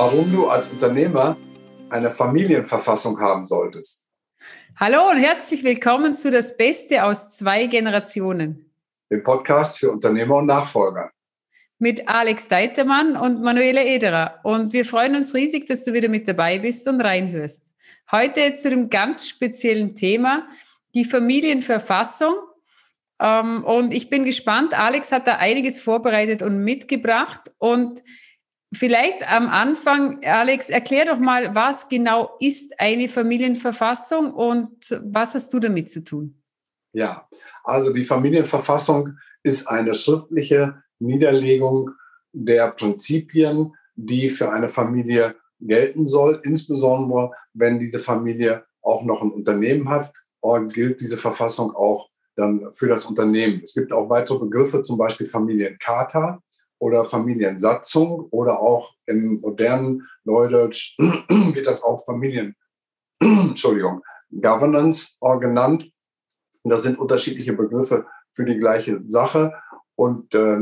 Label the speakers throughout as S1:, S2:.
S1: warum du als Unternehmer eine Familienverfassung haben solltest.
S2: Hallo und herzlich willkommen zu Das Beste aus zwei Generationen.
S1: Dem Podcast für Unternehmer und Nachfolger.
S2: Mit Alex Deitermann und Manuela Ederer. Und wir freuen uns riesig, dass du wieder mit dabei bist und reinhörst. Heute zu dem ganz speziellen Thema, die Familienverfassung. Ähm, und ich bin gespannt. Alex hat da einiges vorbereitet und mitgebracht. Und Vielleicht am Anfang, Alex, erklär doch mal, was genau ist eine Familienverfassung und was hast du damit zu tun?
S1: Ja, also die Familienverfassung ist eine schriftliche Niederlegung der Prinzipien, die für eine Familie gelten soll, insbesondere wenn diese Familie auch noch ein Unternehmen hat, gilt diese Verfassung auch dann für das Unternehmen. Es gibt auch weitere Begriffe, zum Beispiel Familiencharta oder Familiensatzung oder auch im modernen Neudeutsch wird das auch Familien, Entschuldigung, Governance genannt. Und das sind unterschiedliche Begriffe für die gleiche Sache. Und äh,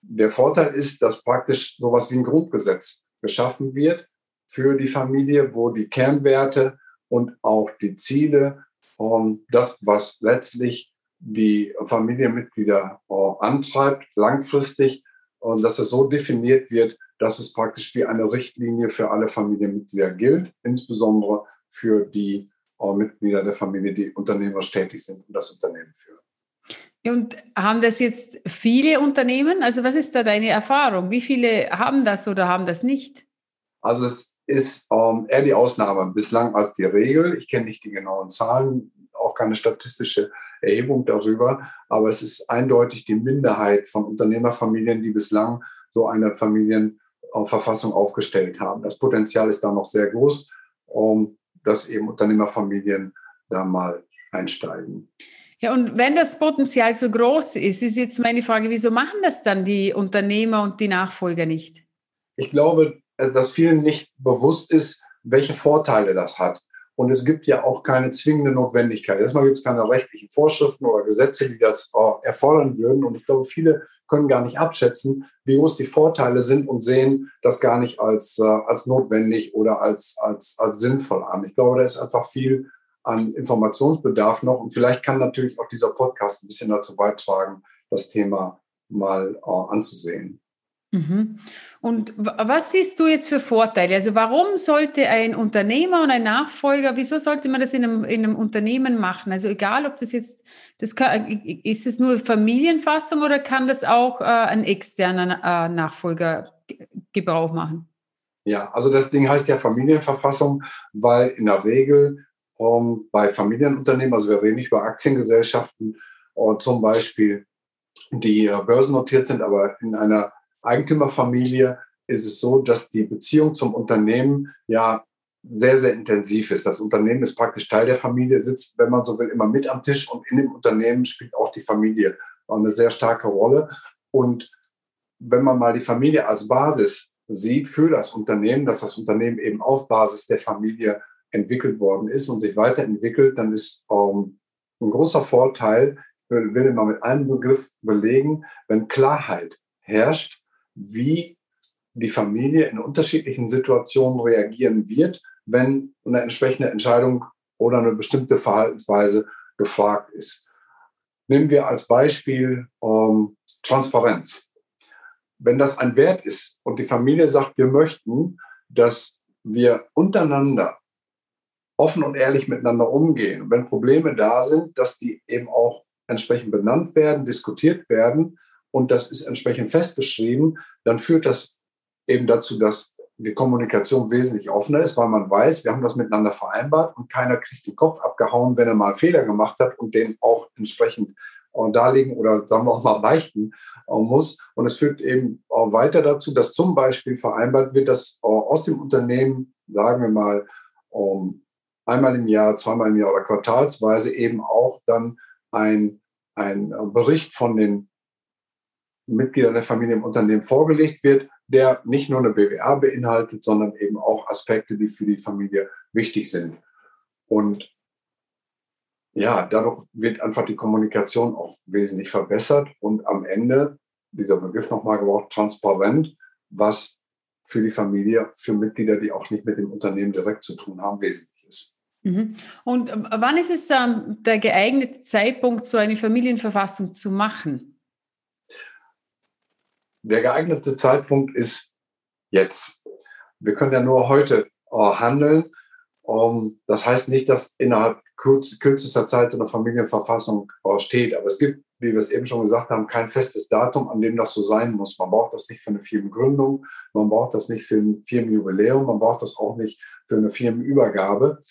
S1: der Vorteil ist, dass praktisch sowas wie ein Grundgesetz geschaffen wird für die Familie, wo die Kernwerte und auch die Ziele, ähm, das, was letztlich die Familienmitglieder äh, antreibt, langfristig und dass es so definiert wird, dass es praktisch wie eine Richtlinie für alle Familienmitglieder gilt, insbesondere für die äh, Mitglieder der Familie, die unternehmerisch tätig sind und das Unternehmen führen.
S2: Und haben das jetzt viele Unternehmen? Also was ist da deine Erfahrung? Wie viele haben das oder haben das nicht?
S1: Also es ist ähm, eher die Ausnahme bislang als die Regel. Ich kenne nicht die genauen Zahlen, auch keine statistische Erhebung darüber, aber es ist eindeutig die Minderheit von Unternehmerfamilien, die bislang so eine Familienverfassung aufgestellt haben. Das Potenzial ist da noch sehr groß, um dass eben Unternehmerfamilien da mal einsteigen.
S2: Ja, und wenn das Potenzial so groß ist, ist jetzt meine Frage, wieso machen das dann die Unternehmer und die Nachfolger nicht?
S1: Ich glaube, dass vielen nicht bewusst ist, welche Vorteile das hat. Und es gibt ja auch keine zwingende Notwendigkeit. Erstmal gibt es keine rechtlichen Vorschriften oder Gesetze, die das äh, erfordern würden. Und ich glaube, viele können gar nicht abschätzen, wie groß die Vorteile sind und sehen das gar nicht als, äh, als notwendig oder als, als, als sinnvoll an. Ich glaube, da ist einfach viel an Informationsbedarf noch. Und vielleicht kann natürlich auch dieser Podcast ein bisschen dazu beitragen, das Thema mal äh, anzusehen.
S2: Mhm. Und was siehst du jetzt für Vorteile? Also warum sollte ein Unternehmer und ein Nachfolger, wieso sollte man das in einem, in einem Unternehmen machen? Also egal, ob das jetzt, das kann, ist es nur Familienfassung oder kann das auch äh, ein externer äh, Nachfolger Gebrauch machen?
S1: Ja, also das Ding heißt ja Familienverfassung, weil in der Regel ähm, bei Familienunternehmen, also wir reden nicht über Aktiengesellschaften, äh, zum Beispiel, die äh, börsennotiert sind, aber in einer Eigentümerfamilie ist es so, dass die Beziehung zum Unternehmen ja sehr, sehr intensiv ist. Das Unternehmen ist praktisch Teil der Familie, sitzt, wenn man so will, immer mit am Tisch und in dem Unternehmen spielt auch die Familie eine sehr starke Rolle. Und wenn man mal die Familie als Basis sieht für das Unternehmen, dass das Unternehmen eben auf Basis der Familie entwickelt worden ist und sich weiterentwickelt, dann ist ähm, ein großer Vorteil, will, will man mit einem Begriff belegen, wenn Klarheit herrscht wie die Familie in unterschiedlichen Situationen reagieren wird, wenn eine entsprechende Entscheidung oder eine bestimmte Verhaltensweise gefragt ist. Nehmen wir als Beispiel ähm, Transparenz. Wenn das ein Wert ist und die Familie sagt, wir möchten, dass wir untereinander offen und ehrlich miteinander umgehen, wenn Probleme da sind, dass die eben auch entsprechend benannt werden, diskutiert werden, und das ist entsprechend festgeschrieben, dann führt das eben dazu, dass die Kommunikation wesentlich offener ist, weil man weiß, wir haben das miteinander vereinbart und keiner kriegt den Kopf abgehauen, wenn er mal einen Fehler gemacht hat und den auch entsprechend äh, darlegen oder sagen wir auch mal beichten äh, muss. Und es führt eben auch weiter dazu, dass zum Beispiel vereinbart wird, dass äh, aus dem Unternehmen, sagen wir mal, ähm, einmal im Jahr, zweimal im Jahr oder quartalsweise eben auch dann ein, ein Bericht von den Mitgliedern der Familie im Unternehmen vorgelegt wird, der nicht nur eine BWA beinhaltet, sondern eben auch Aspekte, die für die Familie wichtig sind. Und ja, dadurch wird einfach die Kommunikation auch wesentlich verbessert und am Ende, dieser Begriff nochmal gebraucht, transparent, was für die Familie, für Mitglieder, die auch nicht mit dem Unternehmen direkt zu tun haben, wesentlich ist.
S2: Mhm. Und äh, wann ist es ähm, der geeignete Zeitpunkt, so eine Familienverfassung zu machen?
S1: Der geeignete Zeitpunkt ist jetzt. Wir können ja nur heute äh, handeln. Um, das heißt nicht, dass innerhalb kürz, kürzester Zeit so eine Familienverfassung äh, steht. Aber es gibt, wie wir es eben schon gesagt haben, kein festes Datum, an dem das so sein muss. Man braucht das nicht für eine Firmengründung, man braucht das nicht für ein Firmenjubiläum, man braucht das auch nicht für eine Firmenübergabe.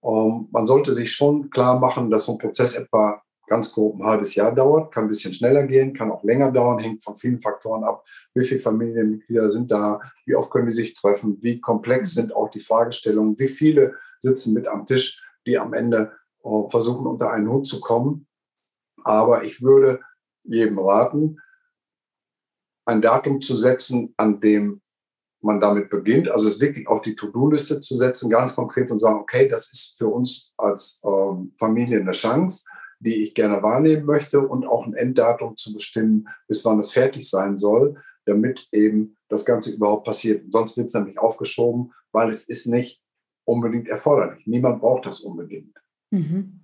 S1: Um, man sollte sich schon klar machen, dass so ein Prozess etwa ganz grob ein halbes Jahr dauert, kann ein bisschen schneller gehen, kann auch länger dauern, hängt von vielen Faktoren ab. Wie viele Familienmitglieder sind da? Wie oft können die sich treffen? Wie komplex sind auch die Fragestellungen? Wie viele sitzen mit am Tisch, die am Ende äh, versuchen, unter einen Hut zu kommen? Aber ich würde jedem raten, ein Datum zu setzen, an dem man damit beginnt, also es wirklich auf die To-Do-Liste zu setzen, ganz konkret und sagen, okay, das ist für uns als ähm, Familie eine Chance die ich gerne wahrnehmen möchte und auch ein Enddatum zu bestimmen, bis wann es fertig sein soll, damit eben das Ganze überhaupt passiert. Sonst wird es nämlich aufgeschoben, weil es ist nicht unbedingt erforderlich. Niemand braucht das unbedingt. Mhm.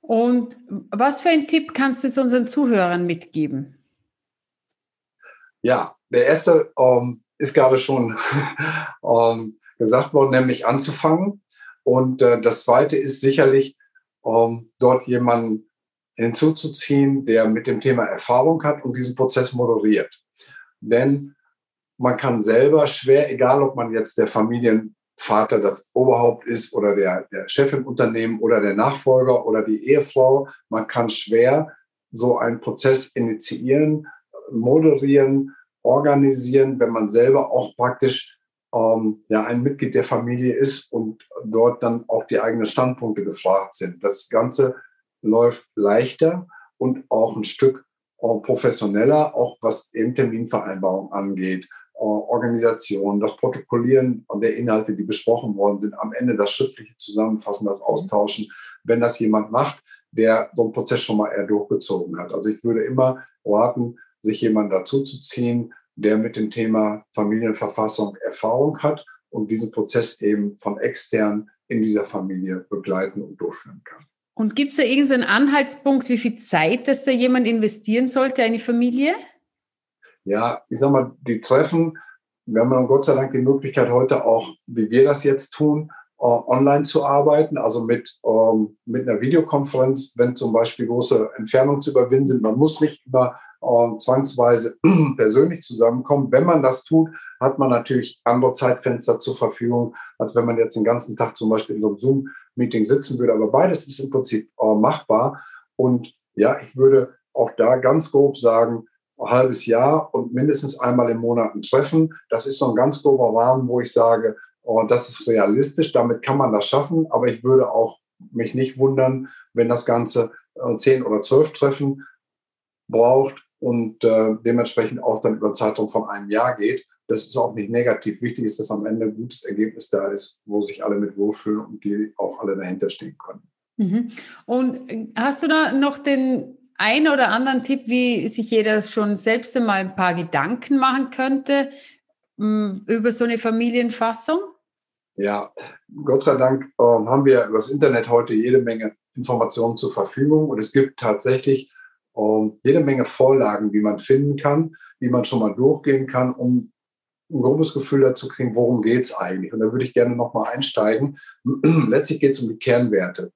S2: Und was für einen Tipp kannst du jetzt unseren Zuhörern mitgeben?
S1: Ja, der erste ähm, ist gerade schon ähm, gesagt worden, nämlich anzufangen. Und äh, das zweite ist sicherlich, um dort jemanden hinzuzuziehen, der mit dem Thema Erfahrung hat und diesen Prozess moderiert. Denn man kann selber schwer, egal ob man jetzt der Familienvater, das Oberhaupt ist oder der, der Chef im Unternehmen oder der Nachfolger oder die Ehefrau, man kann schwer so einen Prozess initiieren, moderieren, organisieren, wenn man selber auch praktisch ähm, ja ein Mitglied der Familie ist und dort dann auch die eigenen Standpunkte gefragt sind. Das Ganze läuft leichter und auch ein Stück äh, professioneller, auch was eben Terminvereinbarung angeht, äh, Organisation, das Protokollieren der Inhalte, die besprochen worden sind, am Ende das schriftliche Zusammenfassen, das Austauschen, wenn das jemand macht, der so einen Prozess schon mal eher durchgezogen hat. Also ich würde immer raten, sich jemanden dazu zu ziehen, der mit dem Thema Familienverfassung Erfahrung hat und diesen Prozess eben von extern in dieser Familie begleiten und durchführen kann.
S2: Und gibt es da irgendeinen Anhaltspunkt, wie viel Zeit das da jemand investieren sollte, eine Familie?
S1: Ja, ich sag mal, die Treffen, wir haben dann Gott sei Dank die Möglichkeit heute auch, wie wir das jetzt tun, äh, online zu arbeiten, also mit, ähm, mit einer Videokonferenz, wenn zum Beispiel große Entfernungen zu überwinden sind. Man muss nicht über äh, zwangsweise persönlich zusammenkommen. Wenn man das tut, hat man natürlich andere Zeitfenster zur Verfügung, als wenn man jetzt den ganzen Tag zum Beispiel in so einem Zoom-Meeting sitzen würde. Aber beides ist im Prinzip äh, machbar. Und ja, ich würde auch da ganz grob sagen, ein halbes Jahr und mindestens einmal im Monat ein Treffen. Das ist so ein ganz grober Rahmen, wo ich sage, oh, das ist realistisch, damit kann man das schaffen. Aber ich würde auch mich nicht wundern, wenn das Ganze äh, zehn oder zwölf Treffen braucht und äh, dementsprechend auch dann über einen Zeitraum von einem Jahr geht. Das ist auch nicht negativ. Wichtig ist, dass am Ende ein gutes Ergebnis da ist, wo sich alle mit wohlfühlen und die auch alle dahinter stehen können.
S2: Mhm. Und hast du da noch den einen oder anderen Tipp, wie sich jeder schon selbst einmal ein paar Gedanken machen könnte mh, über so eine Familienfassung?
S1: Ja, Gott sei Dank äh, haben wir über das Internet heute jede Menge Informationen zur Verfügung und es gibt tatsächlich ähm, jede Menge Vorlagen, die man finden kann, die man schon mal durchgehen kann, um ein grobes Gefühl dazu kriegen, worum geht es eigentlich. Und da würde ich gerne nochmal einsteigen. Letztlich geht es um die Kernwerte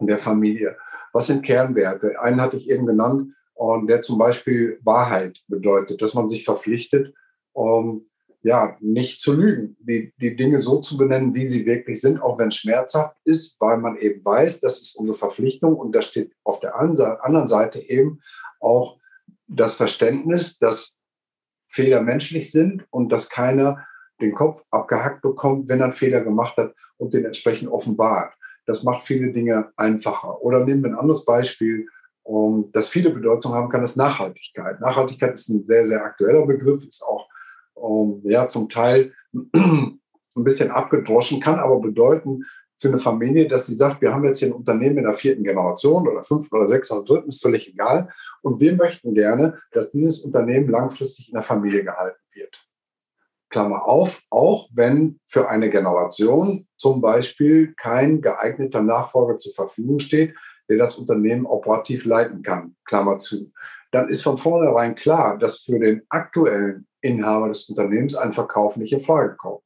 S1: in der Familie. Was sind Kernwerte? Einen hatte ich eben genannt, und der zum Beispiel Wahrheit bedeutet, dass man sich verpflichtet, um, ja, nicht zu lügen, die, die Dinge so zu benennen, wie sie wirklich sind, auch wenn es schmerzhaft ist, weil man eben weiß, das ist unsere Verpflichtung und da steht auf der anderen Seite eben auch das Verständnis, dass Fehler menschlich sind und dass keiner den Kopf abgehackt bekommt, wenn er einen Fehler gemacht hat und den entsprechend offenbart. Das macht viele Dinge einfacher. Oder nehmen wir ein anderes Beispiel, das viele Bedeutung haben kann, ist Nachhaltigkeit. Nachhaltigkeit ist ein sehr, sehr aktueller Begriff, ist auch ähm, ja, zum Teil ein bisschen abgedroschen, kann aber bedeuten für eine Familie, dass sie sagt, wir haben jetzt hier ein Unternehmen in der vierten Generation oder fünften oder sechsten oder dritten, ist völlig egal. Und wir möchten gerne, dass dieses Unternehmen langfristig in der Familie gehalten wird. Klammer auf, auch wenn für eine Generation zum Beispiel kein geeigneter Nachfolger zur Verfügung steht, der das Unternehmen operativ leiten kann, Klammer zu, dann ist von vornherein klar, dass für den aktuellen Inhaber des Unternehmens ein Verkauf nicht in Frage kommt.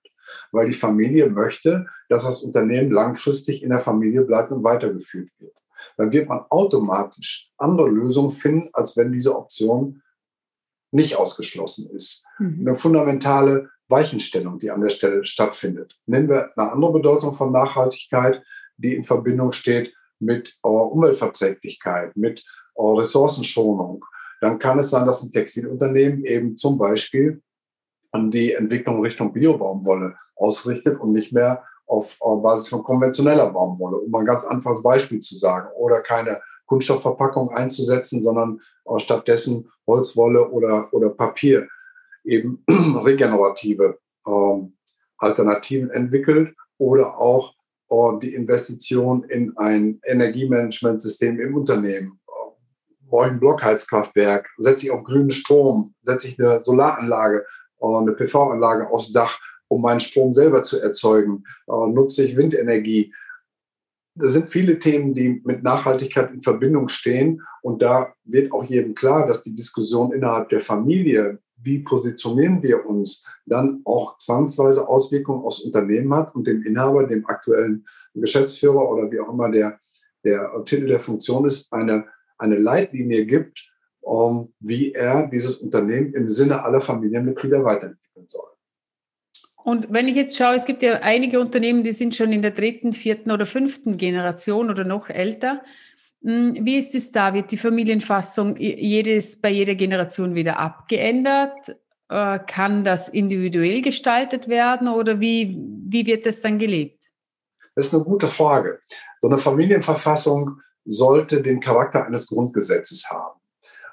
S1: Weil die Familie möchte, dass das Unternehmen langfristig in der Familie bleibt und weitergeführt wird. Dann wird man automatisch andere Lösungen finden, als wenn diese Option nicht ausgeschlossen ist. Mhm. Eine fundamentale Weichenstellung, die an der Stelle stattfindet. Nennen wir eine andere Bedeutung von Nachhaltigkeit, die in Verbindung steht mit Umweltverträglichkeit, mit Ressourcenschonung. Dann kann es sein, dass ein Textilunternehmen eben zum Beispiel an die Entwicklung Richtung Biobaumwolle ausrichtet und nicht mehr auf Basis von konventioneller Baumwolle, um ein ganz einfaches Beispiel zu sagen, oder keine Kunststoffverpackung einzusetzen, sondern stattdessen Holzwolle oder, oder Papier eben regenerative ähm, Alternativen entwickelt oder auch äh, die Investition in ein Energiemanagementsystem im Unternehmen. Ein Blockheizkraftwerk, setze ich auf grünen Strom, setze ich eine Solaranlage, äh, eine PV-Anlage aufs Dach, um meinen Strom selber zu erzeugen, äh, nutze ich Windenergie. Das sind viele Themen, die mit Nachhaltigkeit in Verbindung stehen. Und da wird auch jedem klar, dass die Diskussion innerhalb der Familie wie positionieren wir uns, dann auch zwangsweise Auswirkungen aufs Unternehmen hat und dem Inhaber, dem aktuellen Geschäftsführer oder wie auch immer der, der Titel der Funktion ist, eine, eine Leitlinie gibt, um, wie er dieses Unternehmen im Sinne aller Familienmitglieder weiterentwickeln soll.
S2: Und wenn ich jetzt schaue, es gibt ja einige Unternehmen, die sind schon in der dritten, vierten oder fünften Generation oder noch älter. Hm, wie ist es da? Wird die Familienfassung jedes, bei jeder Generation wieder abgeändert? Äh, kann das individuell gestaltet werden oder wie, wie wird das dann gelebt?
S1: Das ist eine gute Frage. So eine Familienverfassung sollte den Charakter eines Grundgesetzes haben.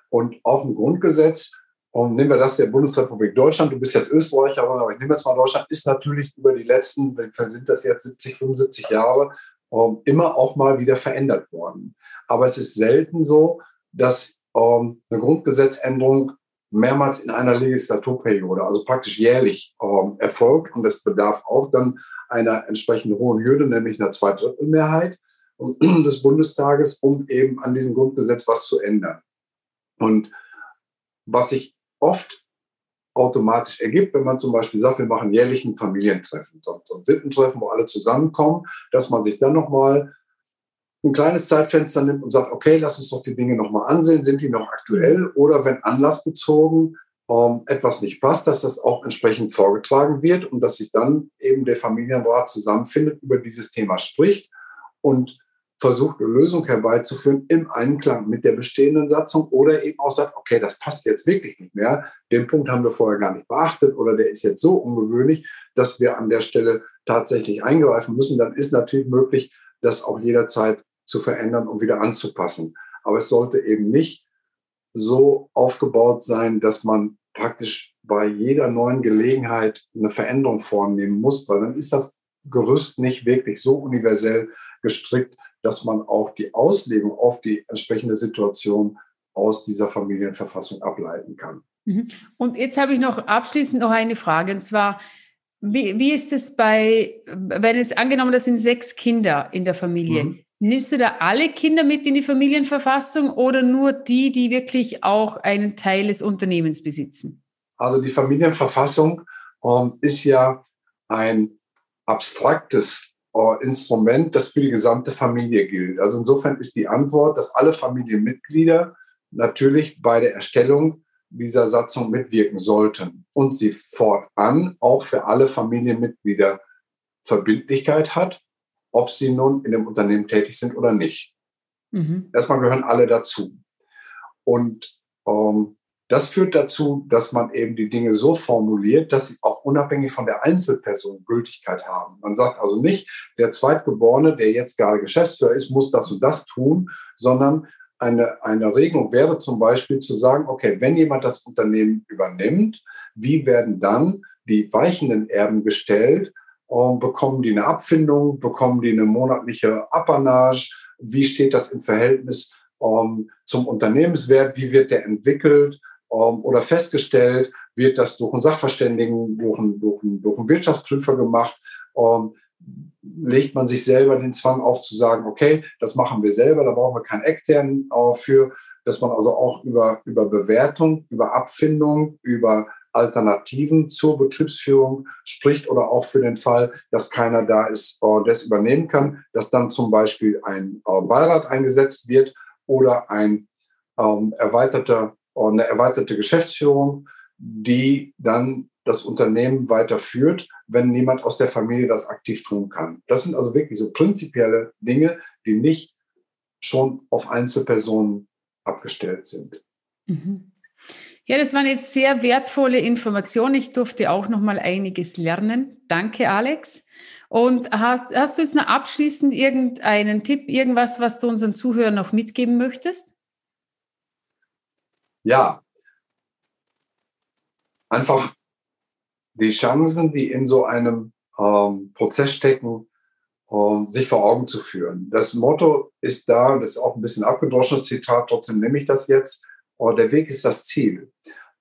S1: Und auch ein Grundgesetz, und nehmen wir das der Bundesrepublik Deutschland, du bist jetzt Österreicher, aber ich nehme jetzt mal Deutschland, ist natürlich über die letzten, sind das jetzt 70, 75 Jahre, ähm, immer auch mal wieder verändert worden. Aber es ist selten so, dass ähm, eine Grundgesetzänderung mehrmals in einer Legislaturperiode, also praktisch jährlich ähm, erfolgt. Und es bedarf auch dann einer entsprechend hohen Hürde, nämlich einer Zweidrittelmehrheit des Bundestages, um eben an diesem Grundgesetz was zu ändern. Und was sich oft automatisch ergibt, wenn man zum Beispiel sagt, wir machen jährlich ein Familientreffen, so ein Sittentreffen, wo alle zusammenkommen, dass man sich dann nochmal ein kleines Zeitfenster nimmt und sagt, okay, lass uns doch die Dinge nochmal ansehen, sind die noch aktuell oder wenn anlassbezogen ähm, etwas nicht passt, dass das auch entsprechend vorgetragen wird und dass sich dann eben der Familienrat zusammenfindet, über dieses Thema spricht und versucht, eine Lösung herbeizuführen im Einklang mit der bestehenden Satzung oder eben auch sagt, okay, das passt jetzt wirklich nicht mehr. Den Punkt haben wir vorher gar nicht beachtet oder der ist jetzt so ungewöhnlich, dass wir an der Stelle tatsächlich eingreifen müssen. Dann ist natürlich möglich, das auch jederzeit zu verändern und wieder anzupassen. Aber es sollte eben nicht so aufgebaut sein, dass man praktisch bei jeder neuen Gelegenheit eine Veränderung vornehmen muss, weil dann ist das Gerüst nicht wirklich so universell gestrickt, dass man auch die Auslegung auf die entsprechende Situation aus dieser Familienverfassung ableiten kann.
S2: Mhm. Und jetzt habe ich noch abschließend noch eine Frage, und zwar, wie, wie ist es bei, wenn es angenommen, das sind sechs Kinder in der Familie, mhm. Nimmst du da alle Kinder mit in die Familienverfassung oder nur die, die wirklich auch einen Teil des Unternehmens besitzen?
S1: Also die Familienverfassung ähm, ist ja ein abstraktes Instrument, das für die gesamte Familie gilt. Also insofern ist die Antwort, dass alle Familienmitglieder natürlich bei der Erstellung dieser Satzung mitwirken sollten und sie fortan auch für alle Familienmitglieder Verbindlichkeit hat ob sie nun in dem Unternehmen tätig sind oder nicht. Mhm. Erstmal gehören alle dazu. Und ähm, das führt dazu, dass man eben die Dinge so formuliert, dass sie auch unabhängig von der Einzelperson Gültigkeit haben. Man sagt also nicht, der Zweitgeborene, der jetzt gerade Geschäftsführer ist, muss das und das tun, sondern eine, eine Regelung wäre zum Beispiel zu sagen, okay, wenn jemand das Unternehmen übernimmt, wie werden dann die weichenden Erben gestellt? Ähm, bekommen die eine Abfindung, bekommen die eine monatliche Apanage, wie steht das im Verhältnis ähm, zum Unternehmenswert, wie wird der entwickelt oder festgestellt, wird das durch einen Sachverständigen, durch einen, durch einen, durch einen Wirtschaftsprüfer gemacht. Ähm, legt man sich selber den Zwang auf zu sagen, okay, das machen wir selber, da brauchen wir keinen externen äh, für, dass man also auch über, über Bewertung, über Abfindung, über Alternativen zur Betriebsführung spricht oder auch für den Fall, dass keiner da ist, äh, das übernehmen kann, dass dann zum Beispiel ein äh, Beirat eingesetzt wird oder ein ähm, erweiterter, eine erweiterte Geschäftsführung, die dann das Unternehmen weiterführt, wenn niemand aus der Familie das aktiv tun kann. Das sind also wirklich so prinzipielle Dinge, die nicht schon auf Einzelpersonen abgestellt sind.
S2: Mhm. Ja, das waren jetzt sehr wertvolle Informationen. Ich durfte auch noch mal einiges lernen. Danke, Alex. Und hast, hast du jetzt noch abschließend irgendeinen Tipp, irgendwas, was du unseren Zuhörern noch mitgeben möchtest?
S1: Ja, einfach die Chancen, die in so einem ähm, Prozess stecken, ähm, sich vor Augen zu führen. Das Motto ist da, das ist auch ein bisschen abgedroschenes Zitat, trotzdem nehme ich das jetzt, oh, der Weg ist das Ziel,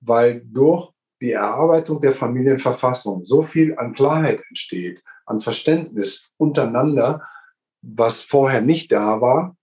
S1: weil durch die Erarbeitung der Familienverfassung so viel an Klarheit entsteht, an Verständnis untereinander, was vorher nicht da war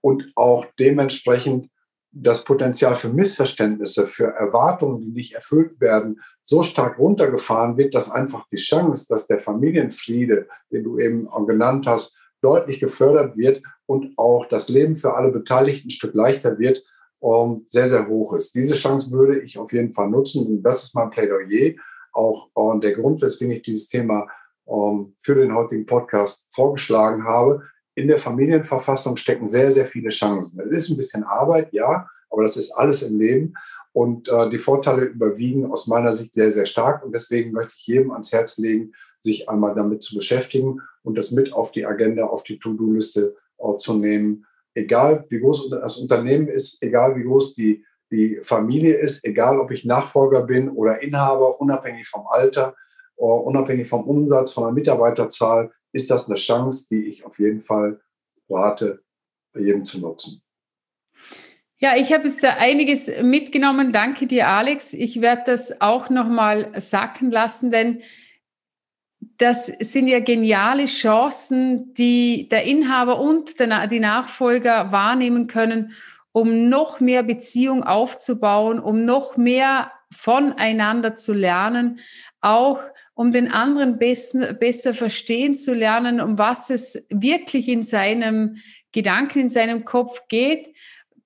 S1: und auch dementsprechend das Potenzial für Missverständnisse, für Erwartungen, die nicht erfüllt werden, so stark runtergefahren wird, dass einfach die Chance, dass der Familienfriede, den du eben genannt hast, deutlich gefördert wird und auch das Leben für alle Beteiligten ein Stück leichter wird, ähm, sehr, sehr hoch ist. Diese Chance würde ich auf jeden Fall nutzen und das ist mein Plädoyer. Auch äh, der Grund, weswegen ich dieses Thema ähm, für den heutigen Podcast vorgeschlagen habe, in der Familienverfassung stecken sehr, sehr viele Chancen. Es ist ein bisschen Arbeit, ja, aber das ist alles im Leben. Und äh, die Vorteile überwiegen aus meiner Sicht sehr, sehr stark. Und deswegen möchte ich jedem ans Herz legen, sich einmal damit zu beschäftigen und das mit auf die Agenda, auf die To-Do-Liste äh, zu nehmen. Egal, wie groß das Unternehmen ist, egal, wie groß die, die Familie ist, egal, ob ich Nachfolger bin oder Inhaber, unabhängig vom Alter, äh, unabhängig vom Umsatz, von der Mitarbeiterzahl, ist das eine Chance, die ich auf jeden Fall rate, jedem zu nutzen.
S2: Ja, ich habe jetzt einiges mitgenommen. Danke dir, Alex. Ich werde das auch nochmal sacken lassen, denn das sind ja geniale Chancen, die der Inhaber und die Nachfolger wahrnehmen können, um noch mehr Beziehung aufzubauen, um noch mehr voneinander zu lernen, auch um den anderen besten, besser verstehen zu lernen, um was es wirklich in seinem Gedanken, in seinem Kopf geht,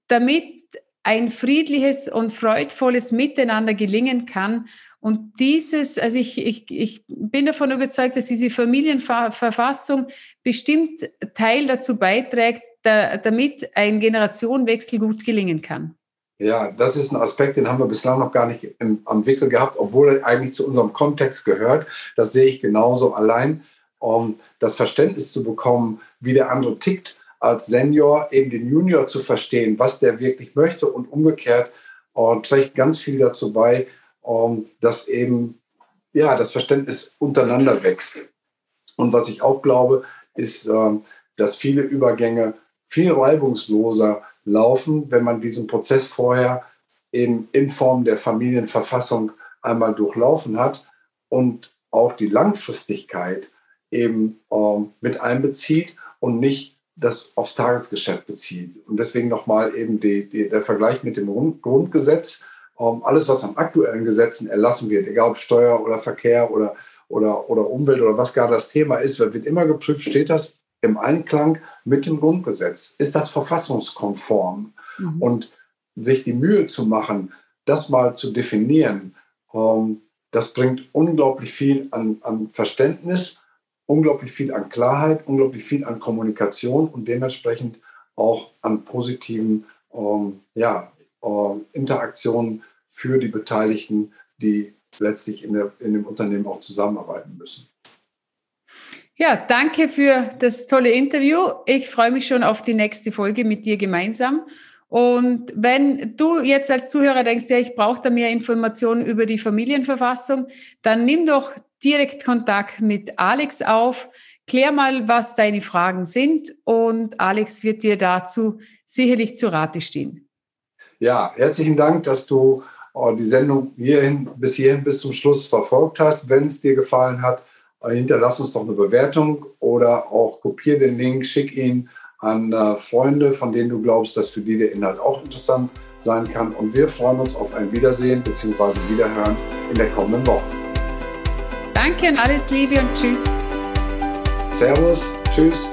S2: damit ein friedliches und freudvolles Miteinander gelingen kann. Und dieses, also ich, ich, ich bin davon überzeugt, dass diese Familienverfassung bestimmt Teil dazu beiträgt, da, damit ein Generationenwechsel gut gelingen kann.
S1: Ja, das ist ein Aspekt, den haben wir bislang noch gar nicht im, am Wickel gehabt, obwohl er eigentlich zu unserem Kontext gehört. Das sehe ich genauso allein, um das Verständnis zu bekommen, wie der andere tickt, als Senior eben den Junior zu verstehen, was der wirklich möchte und umgekehrt und trägt ganz viel dazu bei, um, dass eben ja, das Verständnis untereinander wächst. Und was ich auch glaube, ist, ähm, dass viele Übergänge viel reibungsloser laufen, wenn man diesen Prozess vorher in, in Form der Familienverfassung einmal durchlaufen hat und auch die Langfristigkeit eben äh, mit einbezieht und nicht das aufs Tagesgeschäft bezieht. Und deswegen nochmal eben die, die, der Vergleich mit dem Grundgesetz. Ähm, alles, was an aktuellen Gesetzen erlassen wird, egal ob Steuer oder Verkehr oder, oder, oder Umwelt oder was gar das Thema ist, wird immer geprüft, steht das im Einklang mit dem Grundgesetz? Ist das verfassungskonform? Mhm. Und sich die Mühe zu machen, das mal zu definieren, ähm, das bringt unglaublich viel an, an Verständnis, unglaublich viel an Klarheit, unglaublich viel an Kommunikation und dementsprechend auch an positiven ähm, ja, äh, Interaktionen für die Beteiligten, die letztlich in, der, in dem Unternehmen auch zusammenarbeiten müssen.
S2: Ja, danke für das tolle Interview. Ich freue mich schon auf die nächste Folge mit dir gemeinsam. Und wenn du jetzt als Zuhörer denkst, ja, ich brauche da mehr Informationen über die Familienverfassung, dann nimm doch direkt Kontakt mit Alex auf. Klär mal, was deine Fragen sind und Alex wird dir dazu sicherlich zu Rate stehen.
S1: Ja, herzlichen Dank, dass du äh, die Sendung hierhin, bis hierhin bis zum Schluss verfolgt hast. Wenn es dir gefallen hat, hinterlass uns doch eine Bewertung oder auch kopiere den Link, schick ihn an äh, Freunde, von denen du glaubst, dass für die der Inhalt auch interessant sein kann. Und wir freuen uns auf ein Wiedersehen bzw. Wiederhören in der kommenden Woche.
S2: Danke und alles Liebe und Tschüss.
S1: Servus, Tschüss.